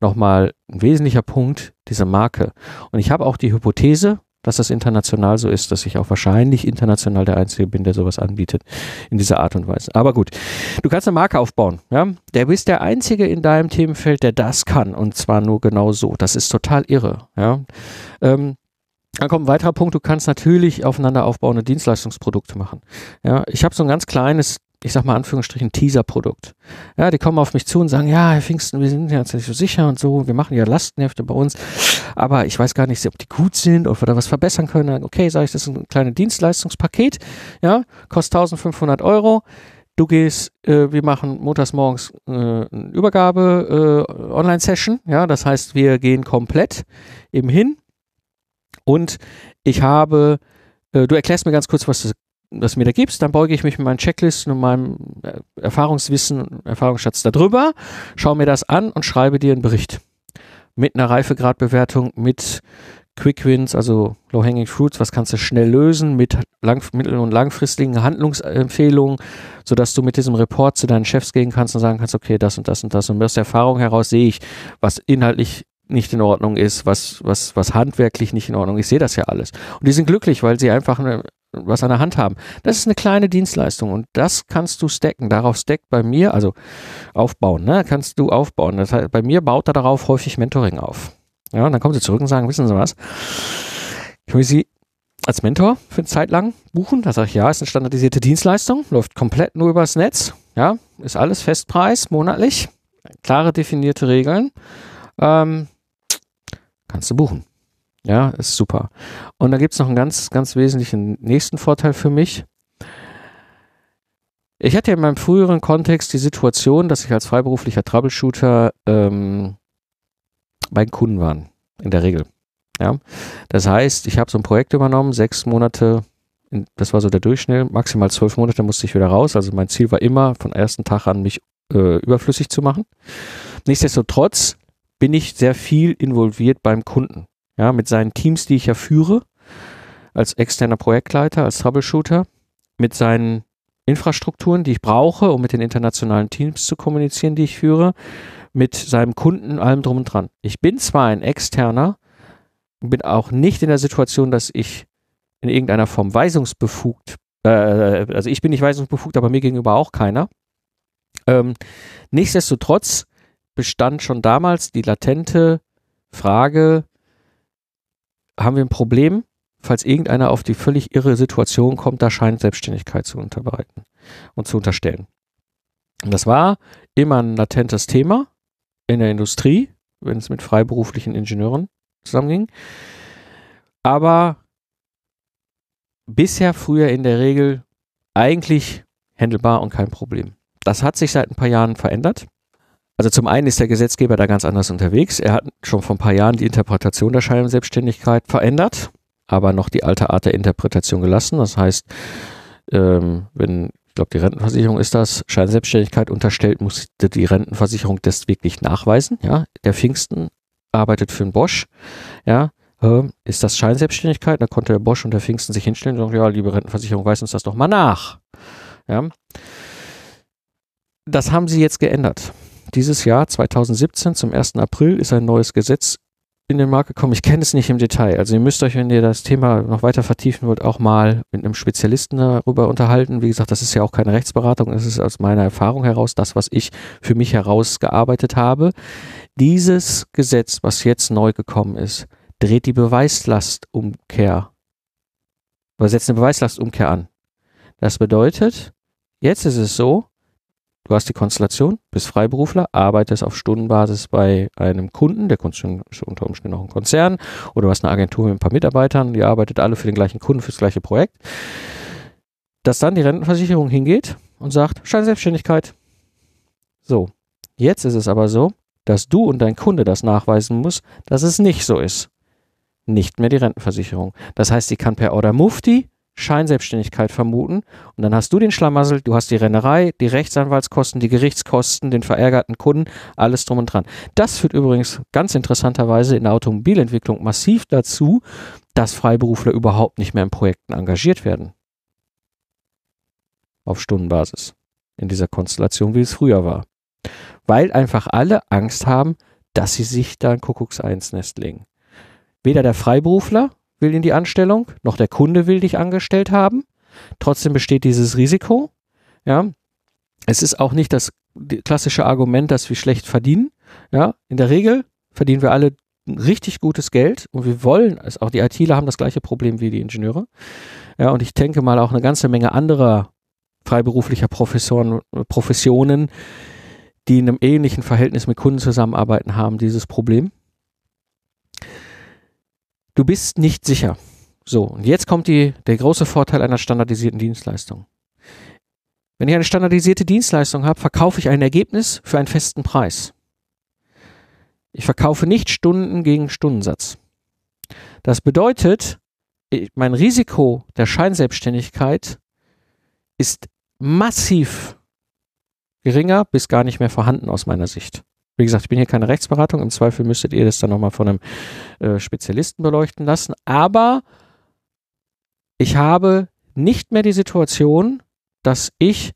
S1: nochmal ein wesentlicher Punkt, diese Marke. Und ich habe auch die Hypothese, dass das international so ist, dass ich auch wahrscheinlich international der Einzige bin, der sowas anbietet in dieser Art und Weise. Aber gut, du kannst eine Marke aufbauen. Ja? Der bist der Einzige in deinem Themenfeld, der das kann und zwar nur genau so. Das ist total irre. Ja? Ähm, dann kommt ein weiterer Punkt, du kannst natürlich aufeinander aufbauende Dienstleistungsprodukte machen. Ja, ich habe so ein ganz kleines, ich sag mal Anführungsstrichen, Teaser-Produkt. Ja, die kommen auf mich zu und sagen, ja, Herr Pfingsten, wir sind ja jetzt nicht so sicher und so, wir machen ja Lastenhefte bei uns, aber ich weiß gar nicht, ob die gut sind, ob wir da was verbessern können. Okay, sage ich, das ist ein kleines Dienstleistungspaket, ja, kostet 1500 Euro. Du gehst, äh, wir machen montags morgens äh, eine Übergabe, äh, Online-Session, ja, das heißt, wir gehen komplett eben hin, und ich habe, äh, du erklärst mir ganz kurz, was du, was du mir da gibst, dann beuge ich mich mit meinen Checklisten und meinem äh, Erfahrungswissen, Erfahrungsschatz darüber, schaue mir das an und schreibe dir einen Bericht. Mit einer Reifegradbewertung, mit Quick Wins, also Low-Hanging Fruits, was kannst du schnell lösen, mit lang, mittel- und langfristigen Handlungsempfehlungen, sodass du mit diesem Report zu deinen Chefs gehen kannst und sagen kannst, okay, das und das und das. Und aus der Erfahrung heraus sehe ich, was inhaltlich nicht in Ordnung ist, was, was, was handwerklich nicht in Ordnung ist. Ich sehe das ja alles. Und die sind glücklich, weil sie einfach eine, was an der Hand haben. Das ist eine kleine Dienstleistung und das kannst du stacken. Darauf stackt bei mir, also aufbauen, ne? Kannst du aufbauen. Das heißt, bei mir baut er darauf häufig Mentoring auf. Ja, und dann kommen sie zurück und sagen, wissen Sie was? Ich will Sie als Mentor für eine Zeit lang buchen. Da sage ich, ja, ist eine standardisierte Dienstleistung, läuft komplett nur übers Netz. Ja, ist alles Festpreis, monatlich, klare definierte Regeln. Ähm, kannst du buchen. Ja, ist super. Und da gibt es noch einen ganz, ganz wesentlichen nächsten Vorteil für mich. Ich hatte in meinem früheren Kontext die Situation, dass ich als freiberuflicher Troubleshooter ähm, bei Kunden war, in der Regel. Ja, das heißt, ich habe so ein Projekt übernommen, sechs Monate, das war so der Durchschnitt, maximal zwölf Monate musste ich wieder raus. Also mein Ziel war immer, von ersten Tag an mich äh, überflüssig zu machen. Nichtsdestotrotz bin ich sehr viel involviert beim Kunden. Ja, mit seinen Teams, die ich ja führe, als externer Projektleiter, als Troubleshooter, mit seinen Infrastrukturen, die ich brauche, um mit den internationalen Teams zu kommunizieren, die ich führe, mit seinem Kunden, allem drum und dran. Ich bin zwar ein externer, bin auch nicht in der Situation, dass ich in irgendeiner Form weisungsbefugt, äh, also ich bin nicht weisungsbefugt, aber mir gegenüber auch keiner. Ähm, nichtsdestotrotz bestand schon damals die latente Frage, haben wir ein Problem, falls irgendeiner auf die völlig irre Situation kommt, da scheint Selbstständigkeit zu unterbreiten und zu unterstellen. Und das war immer ein latentes Thema in der Industrie, wenn es mit freiberuflichen Ingenieuren zusammenging. Aber bisher früher in der Regel eigentlich händelbar und kein Problem. Das hat sich seit ein paar Jahren verändert. Also zum einen ist der Gesetzgeber da ganz anders unterwegs. Er hat schon vor ein paar Jahren die Interpretation der Scheinselbstständigkeit verändert, aber noch die alte Art der Interpretation gelassen. Das heißt, ähm, wenn, ich glaube, die Rentenversicherung ist das, Scheinselbstständigkeit unterstellt, musste die Rentenversicherung das wirklich nachweisen. Ja, der Pfingsten arbeitet für den Bosch. Ja, äh, ist das Scheinselbstständigkeit? Da konnte der Bosch und der Pfingsten sich hinstellen und sagen, ja, liebe Rentenversicherung, weis uns das doch mal nach. Ja. Das haben sie jetzt geändert. Dieses Jahr, 2017, zum 1. April, ist ein neues Gesetz in den Markt gekommen. Ich kenne es nicht im Detail. Also ihr müsst euch, wenn ihr das Thema noch weiter vertiefen wollt, auch mal mit einem Spezialisten darüber unterhalten. Wie gesagt, das ist ja auch keine Rechtsberatung. Das ist aus meiner Erfahrung heraus das, was ich für mich herausgearbeitet habe. Dieses Gesetz, was jetzt neu gekommen ist, dreht die Beweislastumkehr, oder setzt eine Beweislastumkehr an. Das bedeutet, jetzt ist es so, du hast die Konstellation, bist Freiberufler, arbeitest auf Stundenbasis bei einem Kunden, der ist unter Umständen auch ein Konzern, oder du hast eine Agentur mit ein paar Mitarbeitern, die arbeitet alle für den gleichen Kunden, für das gleiche Projekt, dass dann die Rentenversicherung hingeht und sagt, Scheinselbstständigkeit. So, jetzt ist es aber so, dass du und dein Kunde das nachweisen muss, dass es nicht so ist. Nicht mehr die Rentenversicherung. Das heißt, sie kann per Order Mufti Scheinselbstständigkeit vermuten und dann hast du den Schlamassel, du hast die Rennerei, die Rechtsanwaltskosten, die Gerichtskosten, den verärgerten Kunden, alles drum und dran. Das führt übrigens ganz interessanterweise in der Automobilentwicklung massiv dazu, dass Freiberufler überhaupt nicht mehr in Projekten engagiert werden. Auf Stundenbasis. In dieser Konstellation, wie es früher war. Weil einfach alle Angst haben, dass sie sich da ein Kuckuckseinsnest legen. Weder der Freiberufler will in die Anstellung, noch der Kunde will dich angestellt haben. Trotzdem besteht dieses Risiko. Ja, es ist auch nicht das klassische Argument, dass wir schlecht verdienen. Ja, in der Regel verdienen wir alle richtig gutes Geld und wir wollen es. Auch die ITler haben das gleiche Problem wie die Ingenieure. Ja, und ich denke mal auch eine ganze Menge anderer freiberuflicher Professoren, Professionen, die in einem ähnlichen Verhältnis mit Kunden zusammenarbeiten, haben dieses Problem. Du bist nicht sicher. So, und jetzt kommt die, der große Vorteil einer standardisierten Dienstleistung. Wenn ich eine standardisierte Dienstleistung habe, verkaufe ich ein Ergebnis für einen festen Preis. Ich verkaufe nicht Stunden gegen Stundensatz. Das bedeutet, mein Risiko der Scheinselbstständigkeit ist massiv geringer bis gar nicht mehr vorhanden aus meiner Sicht. Wie gesagt, ich bin hier keine Rechtsberatung. Im Zweifel müsstet ihr das dann nochmal von einem äh, Spezialisten beleuchten lassen. Aber ich habe nicht mehr die Situation, dass ich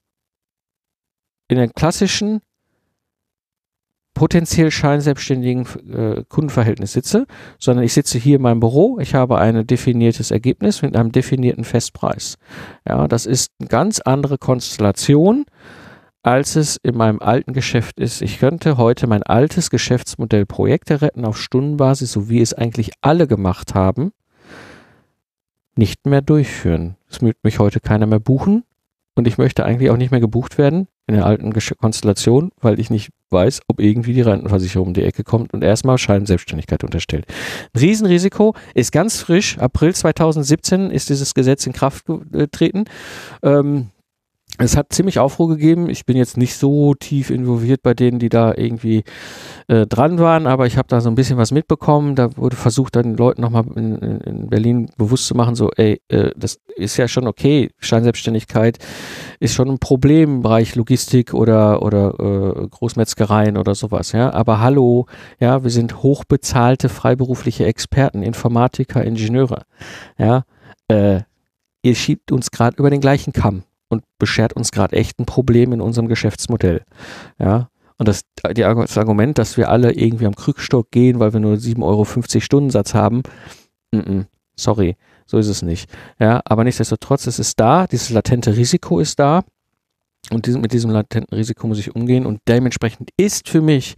S1: in einem klassischen potenziell scheinselbstständigen äh, Kundenverhältnis sitze, sondern ich sitze hier in meinem Büro, ich habe ein definiertes Ergebnis mit einem definierten Festpreis. Ja, das ist eine ganz andere Konstellation als es in meinem alten Geschäft ist. Ich könnte heute mein altes Geschäftsmodell Projekte retten auf Stundenbasis, so wie es eigentlich alle gemacht haben, nicht mehr durchführen. Es möchte mich heute keiner mehr buchen und ich möchte eigentlich auch nicht mehr gebucht werden in der alten Konstellation, weil ich nicht weiß, ob irgendwie die Rentenversicherung um die Ecke kommt und erstmal Scheinselbstständigkeit unterstellt. Ein Riesenrisiko ist ganz frisch. April 2017 ist dieses Gesetz in Kraft getreten. Ähm, es hat ziemlich Aufruhr gegeben. Ich bin jetzt nicht so tief involviert bei denen, die da irgendwie äh, dran waren, aber ich habe da so ein bisschen was mitbekommen. Da wurde versucht, dann Leuten nochmal in, in Berlin bewusst zu machen, so, ey, äh, das ist ja schon okay. Scheinselbstständigkeit ist schon ein Problem im Bereich Logistik oder, oder äh, Großmetzgereien oder sowas, ja. Aber hallo, ja, wir sind hochbezahlte freiberufliche Experten, Informatiker, Ingenieure, ja. Äh, ihr schiebt uns gerade über den gleichen Kamm und beschert uns gerade echt ein Problem in unserem Geschäftsmodell. Ja. Und das, das Argument, dass wir alle irgendwie am Krückstock gehen, weil wir nur 7,50 Euro Stundensatz haben, mm -mm, sorry, so ist es nicht. Ja, aber nichtsdestotrotz, es ist da, dieses latente Risiko ist da. Und diesem, mit diesem latenten Risiko muss ich umgehen. Und dementsprechend ist für mich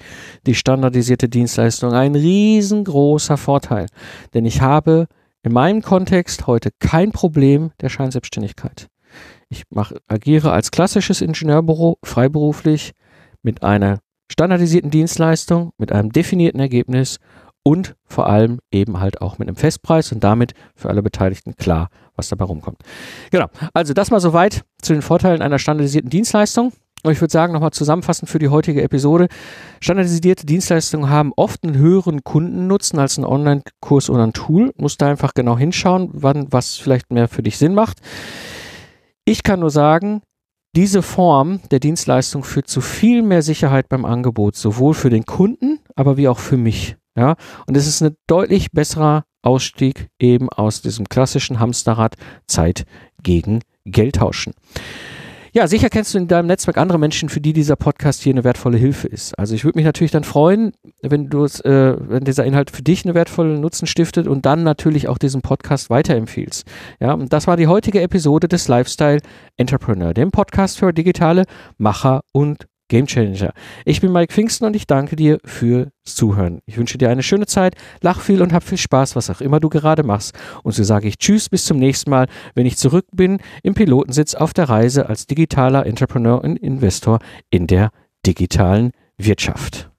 S1: die standardisierte Dienstleistung ein riesengroßer Vorteil. Denn ich habe in meinem Kontext heute kein Problem der Scheinselbstständigkeit. Ich mach, agiere als klassisches Ingenieurbüro freiberuflich mit einer standardisierten Dienstleistung mit einem definierten Ergebnis und vor allem eben halt auch mit einem Festpreis und damit für alle Beteiligten klar, was dabei rumkommt. Genau, also das mal soweit zu den Vorteilen einer standardisierten Dienstleistung. Und ich würde sagen, nochmal zusammenfassend für die heutige Episode. Standardisierte Dienstleistungen haben oft einen höheren Kundennutzen als ein Online-Kurs oder ein Tool. Musst da einfach genau hinschauen, wann was vielleicht mehr für dich Sinn macht. Ich kann nur sagen, diese Form der Dienstleistung führt zu viel mehr Sicherheit beim Angebot, sowohl für den Kunden, aber wie auch für mich. Ja, und es ist ein deutlich besserer Ausstieg eben aus diesem klassischen Hamsterrad Zeit gegen Geld tauschen. Ja, sicher kennst du in deinem Netzwerk andere Menschen, für die dieser Podcast hier eine wertvolle Hilfe ist. Also ich würde mich natürlich dann freuen, wenn du äh, wenn dieser Inhalt für dich eine wertvolle Nutzen stiftet und dann natürlich auch diesen Podcast weiterempfiehlst. Ja, und das war die heutige Episode des Lifestyle Entrepreneur, dem Podcast für digitale Macher und Gamechanger. Ich bin Mike Pfingsten und ich danke dir fürs Zuhören. Ich wünsche dir eine schöne Zeit, lach viel und hab viel Spaß, was auch immer du gerade machst. Und so sage ich Tschüss, bis zum nächsten Mal, wenn ich zurück bin im Pilotensitz auf der Reise als digitaler Entrepreneur und Investor in der digitalen Wirtschaft.